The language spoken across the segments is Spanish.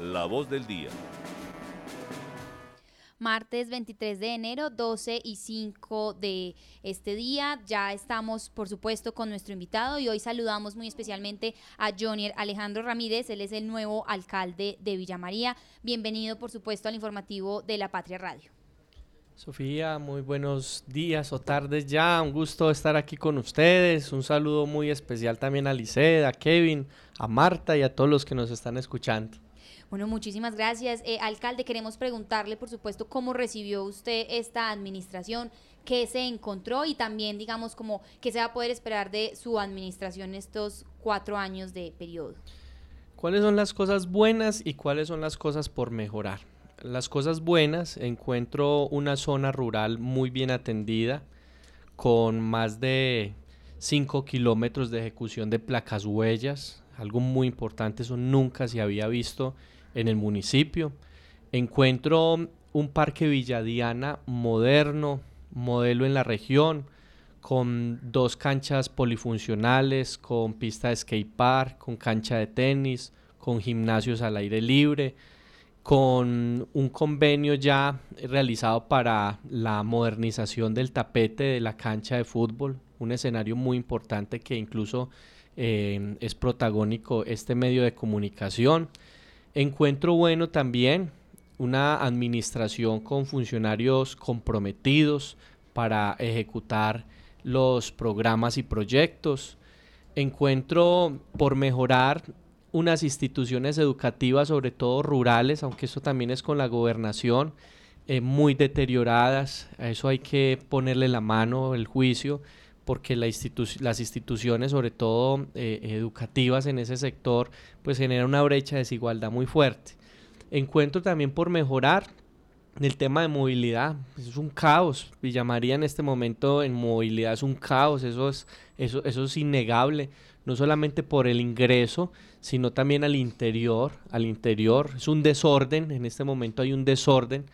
La voz del día martes 23 de enero, 12 y 5 de este día. Ya estamos, por supuesto, con nuestro invitado y hoy saludamos muy especialmente a Jonier Alejandro Ramírez. Él es el nuevo alcalde de Villa María. Bienvenido, por supuesto, al informativo de La Patria Radio. Sofía, muy buenos días o tardes ya. Un gusto estar aquí con ustedes. Un saludo muy especial también a Liseda, a Kevin, a Marta y a todos los que nos están escuchando. Bueno, muchísimas gracias. Eh, alcalde, queremos preguntarle, por supuesto, cómo recibió usted esta administración, qué se encontró y también, digamos, como qué se va a poder esperar de su administración estos cuatro años de periodo. ¿Cuáles son las cosas buenas y cuáles son las cosas por mejorar? Las cosas buenas, encuentro una zona rural muy bien atendida, con más de 5 kilómetros de ejecución de placas huellas, algo muy importante, eso nunca se había visto en el municipio. Encuentro un parque Villadiana moderno, modelo en la región, con dos canchas polifuncionales, con pista de skate park, con cancha de tenis, con gimnasios al aire libre, con un convenio ya realizado para la modernización del tapete de la cancha de fútbol, un escenario muy importante que incluso eh, es protagónico este medio de comunicación. Encuentro bueno también una administración con funcionarios comprometidos para ejecutar los programas y proyectos. Encuentro por mejorar unas instituciones educativas, sobre todo rurales, aunque eso también es con la gobernación, eh, muy deterioradas. A eso hay que ponerle la mano, el juicio porque las instituciones, sobre todo eh, educativas en ese sector, pues generan una brecha de desigualdad muy fuerte. Encuentro también por mejorar el tema de movilidad, pues es un caos. Villa María en este momento en movilidad es un caos, eso es, eso, eso es innegable, no solamente por el ingreso, sino también al interior, al interior, es un desorden, en este momento hay un desorden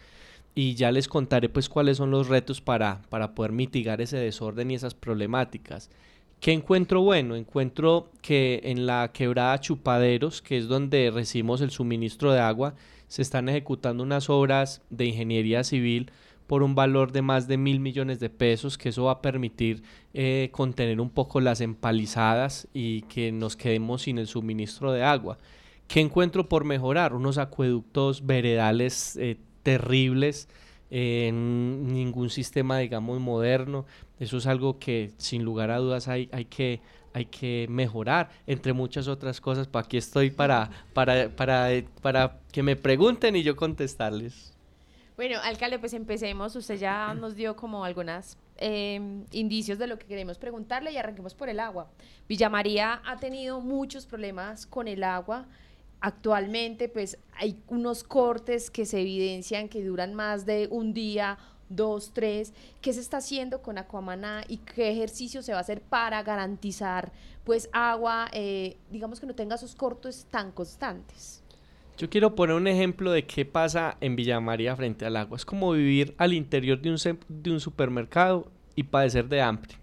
y ya les contaré pues cuáles son los retos para, para poder mitigar ese desorden y esas problemáticas. ¿Qué encuentro bueno? Encuentro que en la quebrada Chupaderos, que es donde recibimos el suministro de agua, se están ejecutando unas obras de ingeniería civil por un valor de más de mil millones de pesos, que eso va a permitir eh, contener un poco las empalizadas y que nos quedemos sin el suministro de agua. ¿Qué encuentro por mejorar? Unos acueductos veredales eh, terribles en ningún sistema, digamos, moderno. Eso es algo que sin lugar a dudas hay, hay, que, hay que mejorar, entre muchas otras cosas. Aquí estoy para, para, para, para que me pregunten y yo contestarles. Bueno, alcalde, pues empecemos. Usted ya nos dio como algunas em, indicios de lo que queremos preguntarle y arranquemos por el agua. Villa María ha tenido muchos problemas con el agua actualmente pues hay unos cortes que se evidencian que duran más de un día, dos, tres. ¿Qué se está haciendo con Aquamaná y qué ejercicio se va a hacer para garantizar pues agua, eh, digamos que no tenga esos cortes tan constantes? Yo quiero poner un ejemplo de qué pasa en Villa María frente al agua. Es como vivir al interior de un, de un supermercado y padecer de hambre.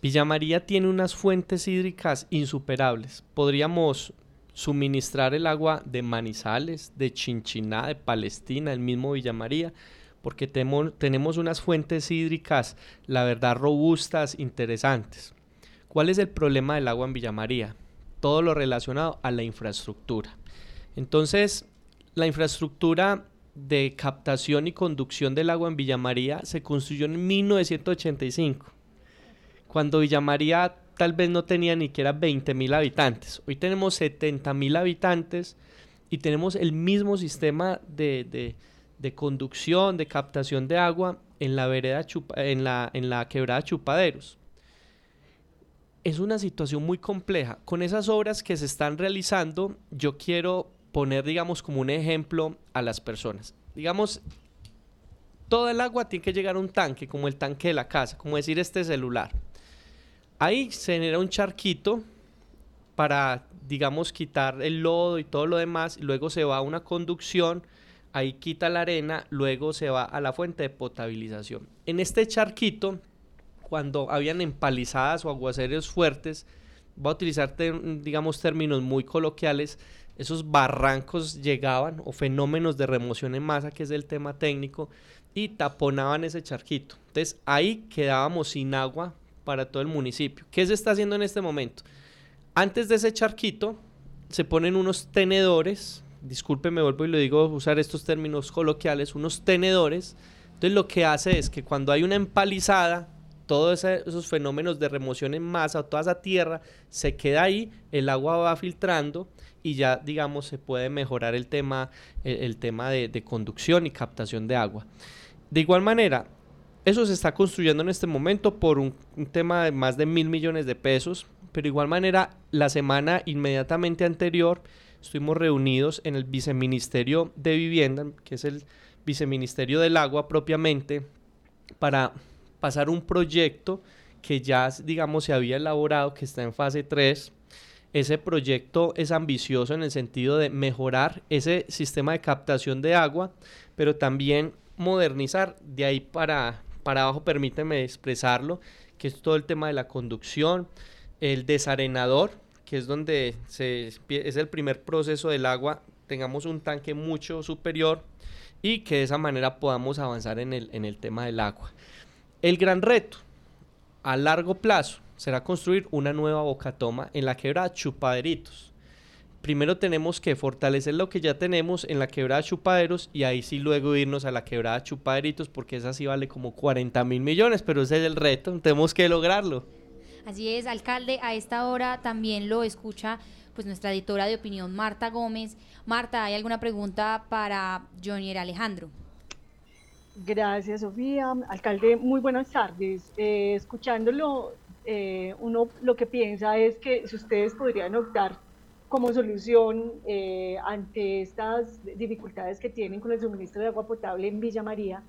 Villa María tiene unas fuentes hídricas insuperables. Podríamos suministrar el agua de Manizales, de Chinchiná, de Palestina, el mismo Villa María, porque tenemos unas fuentes hídricas, la verdad, robustas, interesantes. ¿Cuál es el problema del agua en Villa María? Todo lo relacionado a la infraestructura. Entonces, la infraestructura de captación y conducción del agua en Villa María se construyó en 1985, cuando Villa María tal vez no tenía ni siquiera 20 mil habitantes. Hoy tenemos 70 mil habitantes y tenemos el mismo sistema de, conducción, de captación de agua en la, vereda en, la, en la quebrada Chupaderos. Es una situación muy compleja. Con esas obras que se están realizando, yo quiero poner, digamos, como un ejemplo a las personas. Digamos, todo el agua tiene que llegar a un tanque, como el tanque de la casa, como decir este celular. Ahí se genera un charquito para, digamos, quitar el lodo y todo lo demás. Luego se va a una conducción, ahí quita la arena, luego se va a la fuente de potabilización. En este charquito, cuando habían empalizadas o aguaceros fuertes, va a utilizar, digamos, términos muy coloquiales, esos barrancos llegaban o fenómenos de remoción en masa, que es el tema técnico, y taponaban ese charquito. Entonces ahí quedábamos sin agua para todo el municipio. ¿Qué se está haciendo en este momento? Antes de ese charquito se ponen unos tenedores, disculpe, me vuelvo y lo digo usar estos términos coloquiales, unos tenedores. Entonces lo que hace es que cuando hay una empalizada, todos esos fenómenos de remoción en masa, toda esa tierra se queda ahí, el agua va filtrando y ya digamos se puede mejorar el tema, el, tema de, conducción y captación de agua. De igual manera, eso se está construyendo en este momento por un, tema de más de mil millones de pesos, pero de igual manera la semana inmediatamente anterior estuvimos reunidos en el viceministerio de vivienda, que es el viceministerio del agua propiamente, para pasar un proyecto que ya digamos se había elaborado, que está en fase 3, ese proyecto es ambicioso en el sentido de mejorar ese sistema de captación de agua, pero también modernizar. De ahí para, para abajo, permíteme expresarlo, que es todo el tema de la conducción, el desarenador, que es donde es el primer proceso del agua, tengamos un tanque mucho superior y que de esa manera podamos avanzar en el, en el tema del agua. El gran reto a largo plazo será construir una nueva bocatoma en la quebrada Chupaderitos. Primero tenemos que fortalecer lo que ya tenemos en la quebrada Chupaderos y ahí sí luego irnos a la quebrada Chupaderitos porque esa sí vale como 40 mil millones, pero ese es el reto, tenemos que lograrlo. Así es, alcalde, a esta hora también lo escucha pues nuestra editora de opinión Marta Gómez. Marta, ¿hay alguna pregunta para Johnny Alejandro? Gracias, Sofía. Alcalde, muy buenas tardes. Eh, escuchándolo, eh, uno lo que piensa es que si ustedes podrían optar como solución eh, ante estas dificultades que tienen con el suministro de agua potable en Villa María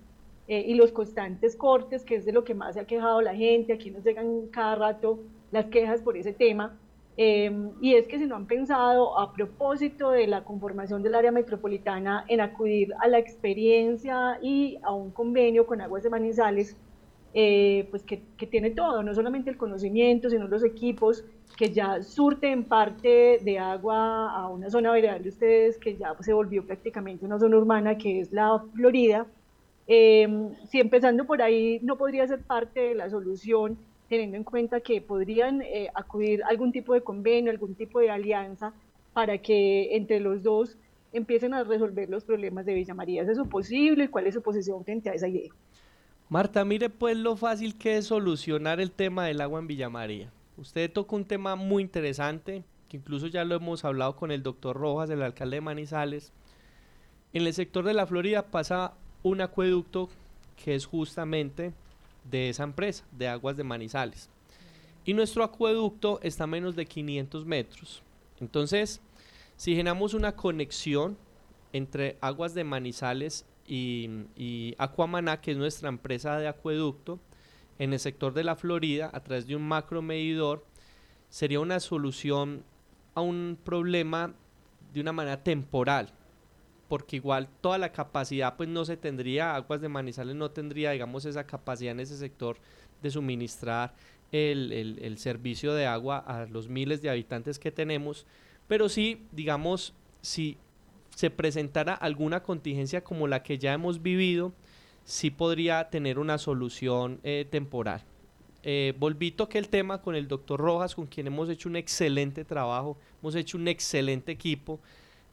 eh, y los constantes cortes, que es de lo que más se ha quejado la gente, aquí nos llegan cada rato las quejas por ese tema, y es que si no han pensado a propósito de la conformación del área metropolitana en acudir a la experiencia y a un convenio con Aguas de Manizales eh, pues que, tiene todo, no solamente el conocimiento, sino los equipos que ya surten parte de agua a una zona veredal de ustedes que ya se volvió prácticamente una zona urbana que es la Florida. Eh, si empezando por ahí no podría ser parte de la solución, teniendo en cuenta que podrían eh, acudir a algún tipo de convenio, algún tipo de alianza para que entre los dos empiecen a resolver los problemas de Villa María. ¿Es eso posible? ¿Cuál es su posición frente a esa idea? Marta, mire pues lo fácil que es solucionar el tema del agua en Villa María. Usted toca un tema muy interesante, que incluso ya lo hemos hablado con el doctor Rojas, el alcalde de Manizales. En el sector de la Florida pasa un acueducto que es justamente de esa empresa, de aguas de Manizales. Y nuestro acueducto está a menos de 500 metros. Entonces, si generamos una conexión entre aguas de Manizales y, y Aquamaná, que es nuestra empresa de acueducto, en el sector de la Florida, a través de un macro medidor, sería una solución a un problema de una manera temporal, porque igual toda la capacidad pues no se tendría, Aguas de Manizales no tendría, digamos, esa capacidad en ese sector de suministrar el, el, el servicio de agua a los miles de habitantes que tenemos, pero sí, digamos, si se presentara alguna contingencia como la que ya hemos vivido, sí podría tener una solución eh, temporal. Eh, volví toqué el tema con el doctor Rojas, con quien hemos hecho un excelente trabajo, hemos hecho un excelente equipo,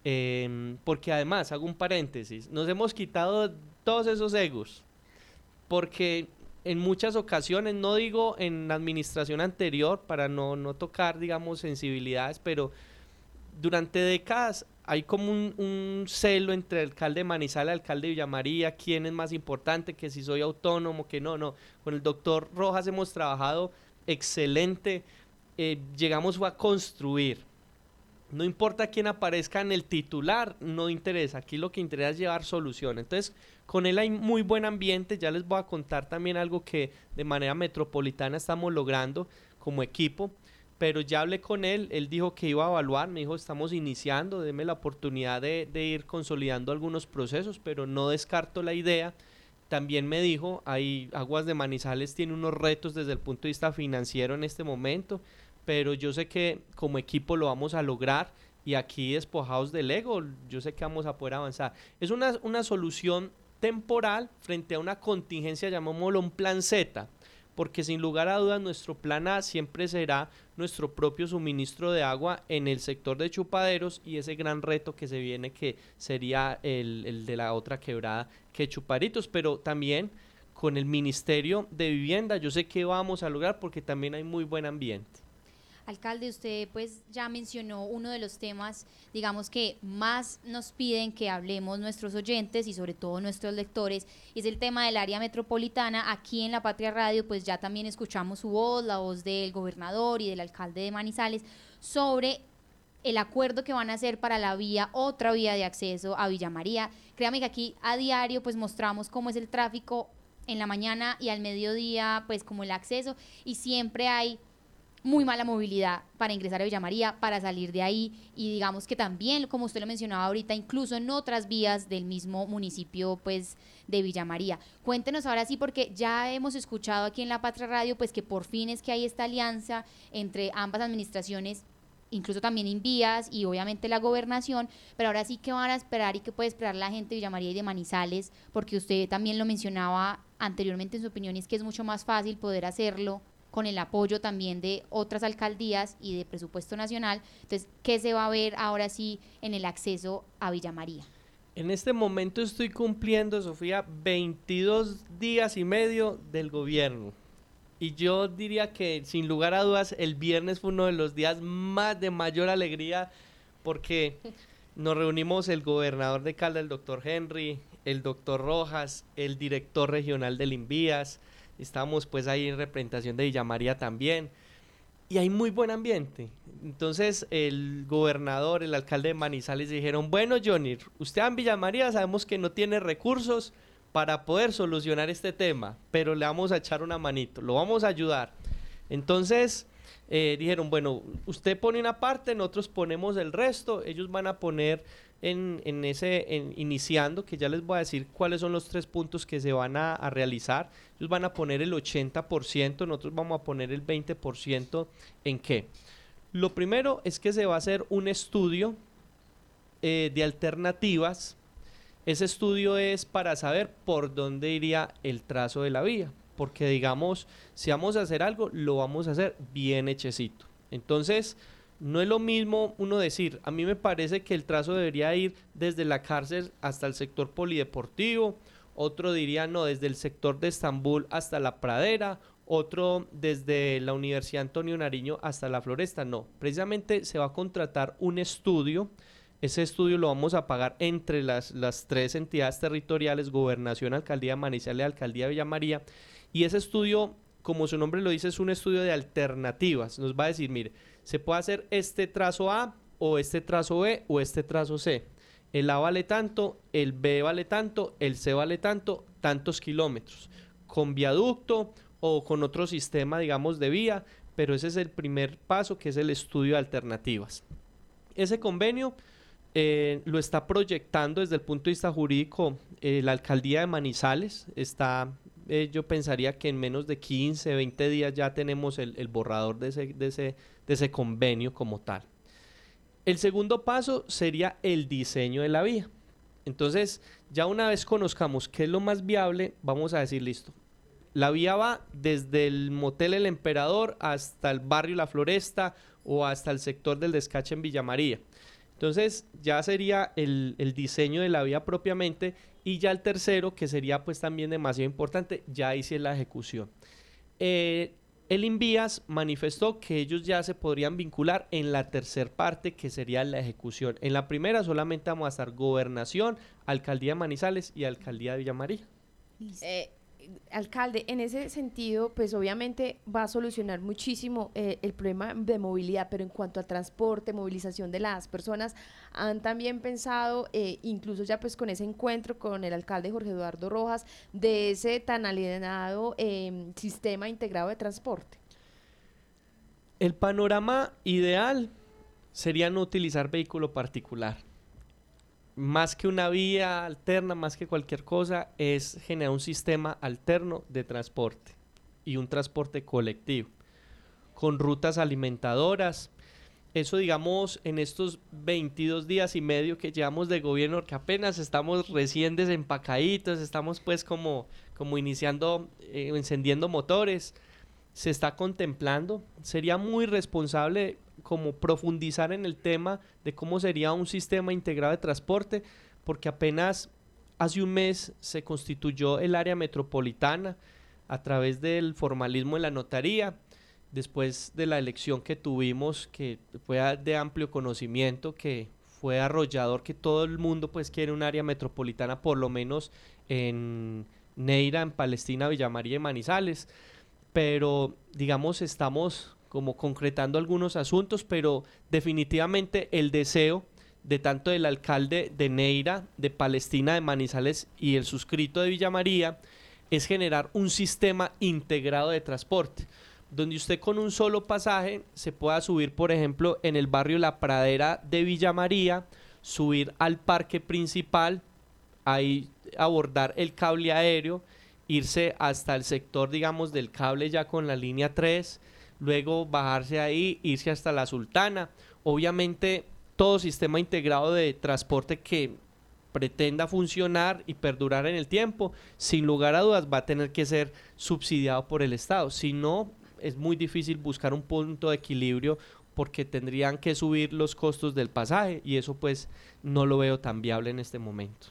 em, porque además, hago un paréntesis, nos hemos quitado todos esos egos, porque en muchas ocasiones, no digo en la administración anterior, para no, no tocar, digamos, sensibilidades, pero durante décadas hay como un, celo entre el alcalde de Manizales y el alcalde de Villamaría, quién es más importante, que si soy autónomo, que no, no. Con el doctor Rojas hemos trabajado excelente, eh, llegamos a construir. No importa quién aparezca en el titular, no interesa. Aquí lo que interesa es llevar solución. Entonces, con él hay muy buen ambiente. Ya les voy a contar también algo que de manera metropolitana estamos logrando como equipo pero ya hablé con él, él dijo que iba a evaluar, me dijo, estamos iniciando, déme la oportunidad de, ir consolidando algunos procesos, pero no descarto la idea. También me dijo, hay Aguas de Manizales tiene unos retos desde el punto de vista financiero en este momento, pero yo sé que como equipo lo vamos a lograr y aquí despojados del ego, yo sé que vamos a poder avanzar. Es una, una solución temporal frente a una contingencia, llamémoslo un plan Z, porque sin lugar a dudas nuestro plan A siempre será nuestro propio suministro de agua en el sector de chupaderos y ese gran reto que se viene que sería el, el de la otra quebrada que chuparitos, pero también con el Ministerio de Vivienda yo sé que vamos a lograr porque también hay muy buen ambiente. Alcalde, usted pues ya mencionó uno de los temas, digamos que más nos piden que hablemos nuestros oyentes y sobre todo nuestros lectores, es el tema del área metropolitana. Aquí en La Patria Radio pues ya también escuchamos su voz, la voz del gobernador y del alcalde de Manizales sobre el acuerdo que van a hacer para la vía, otra vía de acceso a Villa María. Créame que aquí a diario pues mostramos cómo es el tráfico en la mañana y al mediodía, pues como el acceso, y siempre hay muy mala movilidad para ingresar a Villa María, para salir de ahí. Y digamos que también, como usted lo mencionaba ahorita, incluso en otras vías del mismo municipio pues de Villa María. Cuéntenos ahora sí porque ya hemos escuchado aquí en La Patria Radio pues que por fin es que hay esta alianza entre ambas administraciones incluso también en vías y obviamente la gobernación, pero ahora sí que van a esperar y que puede esperar la gente de Villa María y de Manizales, porque usted también lo mencionaba anteriormente en su opinión, es que es mucho más fácil poder hacerlo con el apoyo también de otras alcaldías y de presupuesto nacional. Entonces, ¿qué se va a ver ahora sí en el acceso a Villa María? En este momento estoy cumpliendo, Sofía, 22 días y medio del gobierno. Y yo diría que sin lugar a dudas el viernes fue uno de los días más de mayor alegría porque nos reunimos el gobernador de Calda, el doctor Henry, el doctor Rojas, el director regional del Invías, Estamos pues ahí en representación de Villa María también. Y hay muy buen ambiente. Entonces el gobernador, el alcalde de Manizales dijeron, bueno Johnny, usted en Villa María sabemos que no tiene recursos para poder solucionar este tema, pero le vamos a echar una manito, lo vamos a ayudar. Entonces eh, dijeron, bueno, usted pone una parte, nosotros ponemos el resto, ellos van a poner en, en ese, iniciando, que ya les voy a decir cuáles son los tres puntos que se van a, realizar. Ellos van a poner el 80%, nosotros vamos a poner el 20% en qué. Lo primero es que se va a hacer un estudio eh, de alternativas. Ese estudio es para saber por dónde iría el trazo de la vía. Porque digamos, si vamos a hacer algo, lo vamos a hacer bien hechecito. Entonces, no es lo mismo uno decir, a mí me parece que el trazo debería ir desde la cárcel hasta el sector polideportivo, otro diría no, desde el sector de Estambul hasta la pradera, otro desde la Universidad Antonio Nariño hasta la floresta, no, precisamente se va a contratar un estudio, ese estudio lo vamos a pagar entre las, las tres entidades territoriales, Gobernación, Alcaldía Manizales Alcaldía Villa María, y ese estudio, como su nombre lo dice, es un estudio de alternativas, nos va a decir, mire, se puede hacer este trazo A o este trazo B o este trazo C. El A vale tanto, el B vale tanto, el C vale tanto, tantos kilómetros, con viaducto o con otro sistema, digamos, de vía, pero ese es el primer paso, que es el estudio de alternativas. Ese convenio eh, lo está proyectando desde el punto de vista jurídico eh, la alcaldía de Manizales, está eh, yo pensaría que en menos de 15, 20 días ya tenemos el, borrador de ese, de ese, de ese convenio como tal. El segundo paso sería el diseño de la vía. Entonces, ya una vez conozcamos qué es lo más viable, vamos a decir, listo. La vía va desde el motel El Emperador hasta el barrio La Floresta o hasta el sector del descache en Villa María. Entonces, ya sería el, el diseño de la vía propiamente y ya el tercero, que sería pues también demasiado importante, ya hice la ejecución. Eh, el Invías manifestó que ellos ya se podrían vincular en la tercer parte, que sería la ejecución. En la primera solamente vamos a estar gobernación, alcaldía de Manizales y alcaldía de Villamaría. Eh, alcalde, en ese sentido, pues obviamente va a solucionar muchísimo eh, el problema de movilidad, pero en cuanto a transporte, movilización de las personas, han también pensado, eh, incluso ya pues con ese encuentro con el alcalde Jorge Eduardo Rojas, de ese tan alienado em, sistema integrado de transporte. El panorama ideal sería no utilizar vehículo particular más que una vía alterna, más que cualquier cosa, es generar un sistema alterno de transporte y un transporte colectivo, con rutas alimentadoras. eso digamos en estos 22 días y medio que llevamos de gobierno, que apenas estamos recién desempacaditos, estamos pues como, como iniciando, eh, encendiendo motores, se está contemplando. Sería muy responsable como profundizar en el tema de cómo sería un sistema integrado de transporte, porque apenas hace un mes se constituyó el área metropolitana a través del formalismo en la notaría después de la elección que tuvimos, que fue de amplio conocimiento, que fue arrollador, que todo el mundo pues quiere un área metropolitana, por lo menos en Neira, en Palestina, Villa María y Manizales. Pero digamos, estamos como concretando algunos asuntos, pero definitivamente el deseo de tanto del alcalde de Neira, de Palestina, de Manizales y el suscrito de Villa María, es generar un sistema integrado de transporte donde usted con un solo pasaje se pueda subir, por ejemplo, en el barrio La Pradera de Villa María, subir al parque principal, ahí abordar el cable aéreo, irse hasta el sector, digamos, del cable ya con la línea 3, luego bajarse ahí, irse hasta la Sultana. Obviamente, todo sistema integrado de transporte que pretenda funcionar y perdurar en el tiempo, sin lugar a dudas va a tener que ser subsidiado por el Estado. Si no, es muy difícil buscar un punto de equilibrio porque tendrían que subir los costos del pasaje y eso pues no lo veo tan viable en este momento.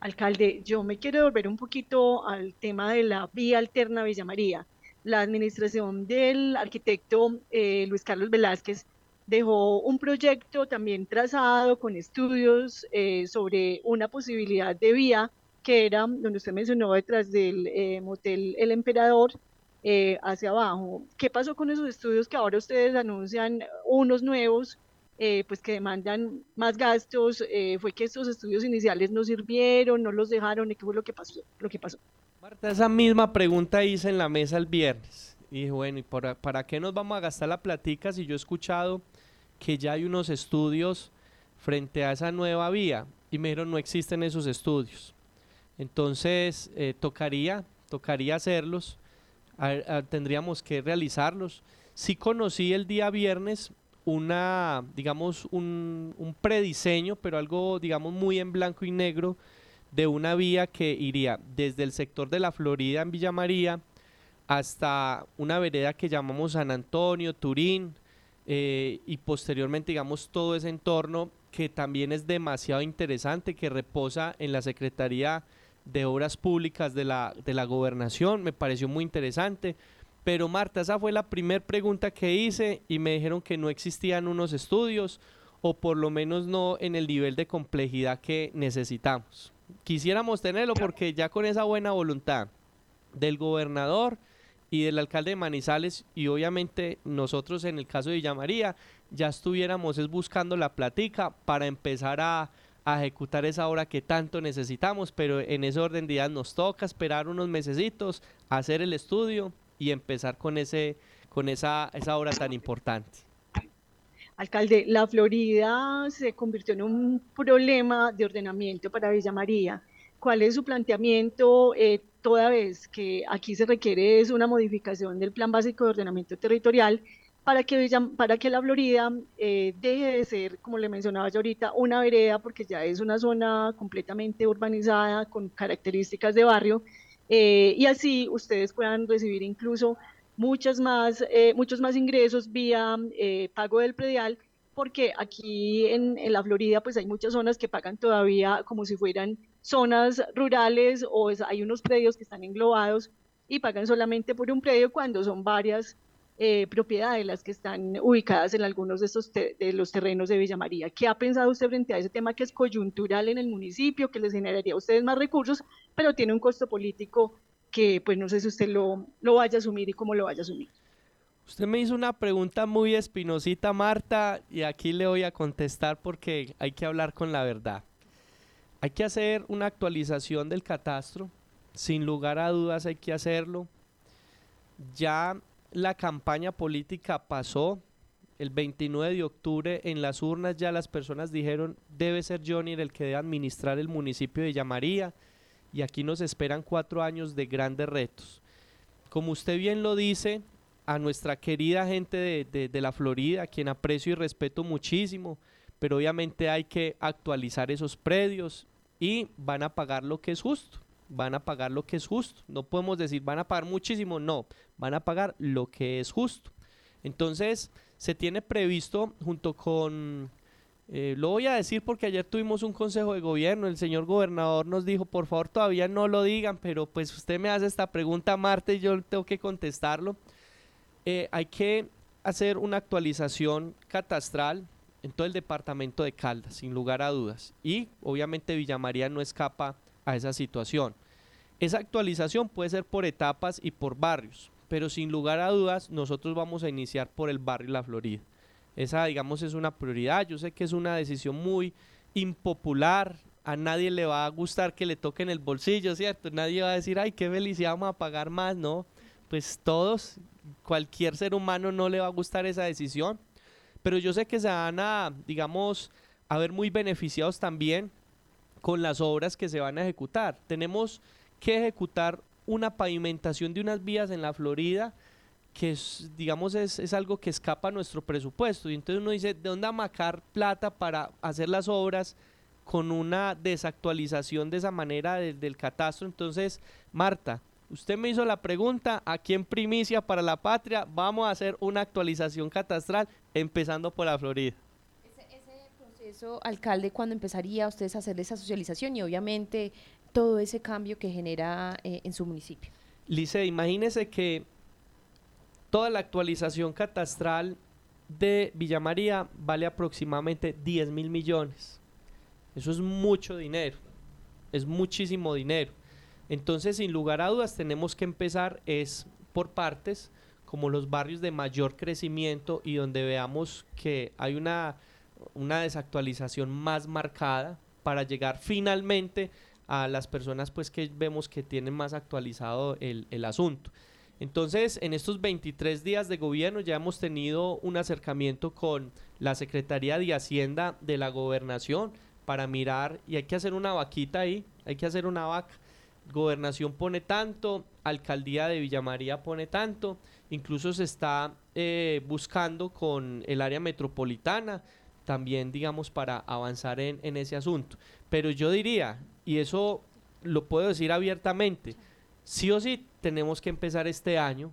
Alcalde, yo me quiero volver un poquito al tema de la vía alterna Villa María. La administración del arquitecto eh, Luis Carlos Velázquez dejó un proyecto también trazado con estudios eh, sobre una posibilidad de vía que era donde usted mencionó detrás del eh, motel El Emperador eh, hacia abajo. ¿Qué pasó con esos estudios que ahora ustedes anuncian unos nuevos, pues que demandan más gastos? ¿Fue que estos estudios iniciales no sirvieron, no los dejaron? ¿Y qué fue lo que pasó? Lo que pasó? Esa misma pregunta hice en la mesa el viernes. Y dije, bueno, ¿y para, para qué nos vamos a gastar la platica si yo he escuchado que ya hay unos estudios frente a esa nueva vía? Y me dijeron, no existen esos estudios. Entonces, tocaría, tocaría hacerlos tendríamos que realizarlos. Sí conocí el día viernes una, digamos, un, un prediseño, pero algo, digamos, muy en blanco y negro de una vía que iría desde el sector de la Florida en Villa María hasta una vereda que llamamos San Antonio, Turín, eh, y posteriormente, digamos, todo ese entorno que también es demasiado interesante, que reposa en la Secretaría de Obras Públicas de la, de la Gobernación, me pareció muy interesante. Pero Marta, esa fue la primera pregunta que hice y me dijeron que no existían unos estudios o por lo menos no en el nivel de complejidad que necesitamos. Quisiéramos tenerlo porque ya con esa buena voluntad del gobernador y del alcalde de Manizales y obviamente nosotros en el caso de Villamaría ya estuviéramos es buscando la platica para empezar a, a ejecutar esa obra que tanto necesitamos, pero en ese orden de ideas nos toca esperar unos mesecitos, hacer el estudio y empezar con ese con esa, esa obra tan importante. Alcalde, la Florida se convirtió en un problema de ordenamiento para Villa María. ¿Cuál es su planteamiento eh, toda vez que aquí se requiere es una modificación del Plan Básico de Ordenamiento Territorial para que, para que la Florida eh, deje de ser, como le mencionaba yo ahorita, una vereda, porque ya es una zona completamente urbanizada con características de barrio, eh, y así ustedes puedan recibir incluso muchas más, eh, muchos más ingresos vía pago del predial, porque aquí en, la Florida pues hay muchas zonas que pagan todavía como si fueran zonas rurales o hay unos predios que están englobados y pagan solamente por un predio cuando son varias eh, propiedades las que están ubicadas en algunos de, estos de los terrenos de Villa María. ¿Qué ha pensado usted frente a ese tema que es coyuntural en el municipio, que les generaría a ustedes más recursos, pero tiene un costo político que pues no sé si usted lo, lo vaya a asumir y cómo lo vaya a asumir? Usted me hizo una pregunta muy espinosita, Marta, y aquí le voy a contestar porque hay que hablar con la verdad. Hay que hacer una actualización del catastro, sin lugar a dudas hay que hacerlo. Ya la campaña política pasó. El 29 de octubre en las urnas ya las personas dijeron debe ser Johnny el que debe administrar el municipio de Llamaría y aquí nos esperan cuatro años de grandes retos. Como usted bien lo dice, a nuestra querida gente de, de la Florida, quien aprecio y respeto muchísimo, pero obviamente hay que actualizar esos predios y van a pagar lo que es justo van a pagar lo que es justo. No podemos decir van a pagar muchísimo, no, van a pagar lo que es justo. Entonces, se tiene previsto junto con, eh, lo voy a decir porque ayer tuvimos un consejo de gobierno, el señor gobernador nos dijo, por favor todavía no lo digan, pero pues usted me hace esta pregunta, Marta, y yo tengo que contestarlo. Eh, hay que hacer una actualización catastral en todo el departamento de Caldas, sin lugar a dudas. Y obviamente Villa María no escapa a esa situación. Esa actualización puede ser por etapas y por barrios, pero sin lugar a dudas nosotros vamos a iniciar por el barrio La Florida. Esa, digamos, es una prioridad. Yo sé que es una decisión muy impopular. A nadie le va a gustar que le toquen el bolsillo, ¿cierto? Nadie va a decir, ay, qué felicidad, vamos a pagar más, ¿no? Pues todos, cualquier ser humano no le va a gustar esa decisión. Pero yo sé que se van a, digamos, a ver muy beneficiados también con las obras que se van a ejecutar. Tenemos que ejecutar una pavimentación de unas vías en la Florida que es, digamos es, es, algo que escapa a nuestro presupuesto. Y entonces uno dice de dónde amacar plata para hacer las obras con una desactualización de esa manera del catastro entonces Marta usted me hizo la pregunta aquí en primicia para la patria vamos a hacer una actualización catastral empezando por la Florida. Eso, alcalde, cuando empezaría ustedes a hacer esa socialización y obviamente todo ese cambio que genera eh, en su municipio? Lice, imagínese que toda la actualización catastral de Villa María vale aproximadamente 10 mil millones. Eso es mucho dinero, es muchísimo dinero. Entonces, sin lugar a dudas, tenemos que empezar es por partes, como los barrios de mayor crecimiento y donde veamos que hay una una desactualización más marcada para llegar finalmente a las personas pues que vemos que tienen más actualizado el, el asunto. Entonces, en estos 23 días de gobierno ya hemos tenido un acercamiento con la Secretaría de Hacienda de la Gobernación para mirar, y hay que hacer una vaquita ahí, hay que hacer una vaca. Gobernación pone tanto, Alcaldía de Villamaría pone tanto, incluso se está eh, buscando con el área metropolitana también, digamos, para avanzar en, en ese asunto. Pero yo diría, y eso lo puedo decir abiertamente, sí o sí tenemos que empezar este año,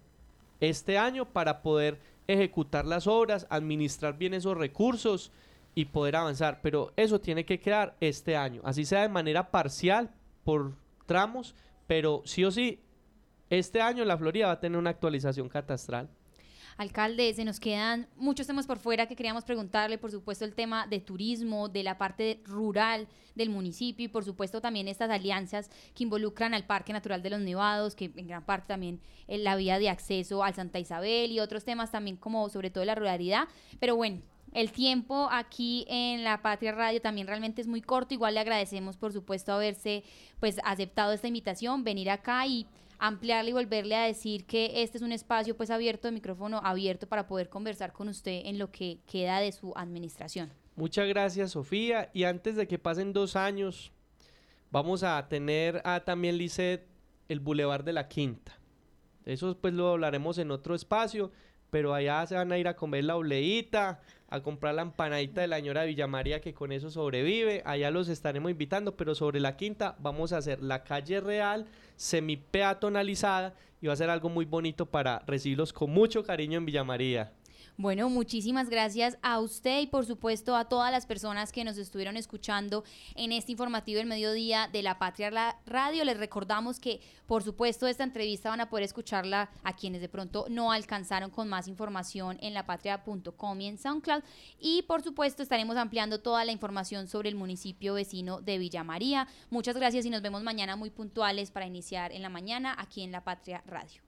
este año para poder ejecutar las obras, administrar bien esos recursos y poder avanzar. Pero eso tiene que quedar este año, así sea de manera parcial, por tramos, pero sí o sí, este año la Florida va a tener una actualización catastral. Alcalde, se nos quedan muchos temas por fuera que queríamos preguntarle, por supuesto el tema de turismo, de la parte rural del municipio y por supuesto también estas alianzas que involucran al Parque Natural de los Nevados, que en gran parte también eh, la vía de acceso al Santa Isabel y otros temas también como sobre todo la ruralidad. Pero bueno, el tiempo aquí en la Patria Radio también realmente es muy corto. Igual le agradecemos, por supuesto, haberse pues aceptado esta invitación, venir acá y ampliarle y volverle a decir que este es un espacio pues abierto, de micrófono abierto para poder conversar con usted en lo que queda de su administración. Muchas gracias Sofía y antes de que pasen dos años vamos a tener a también Lisset el Boulevard de la Quinta. Eso pues lo hablaremos en otro espacio, pero allá se van a ir a comer la obleíta, a comprar la empanadita de la señora Villamaría que con eso sobrevive. Allá los estaremos invitando, pero sobre la quinta vamos a hacer la calle real, semi peatonalizada y va a ser algo muy bonito para recibirlos con mucho cariño en Villamaría. Bueno, muchísimas gracias a usted y por supuesto a todas las personas que nos estuvieron escuchando en este informativo del mediodía de la Patria Radio. Les recordamos que por supuesto esta entrevista van a poder escucharla a quienes de pronto no alcanzaron con más información en lapatria.com y en SoundCloud. Y por supuesto estaremos ampliando toda la información sobre el municipio vecino de Villa María. Muchas gracias y nos vemos mañana muy puntuales para iniciar en la mañana aquí en la Patria Radio.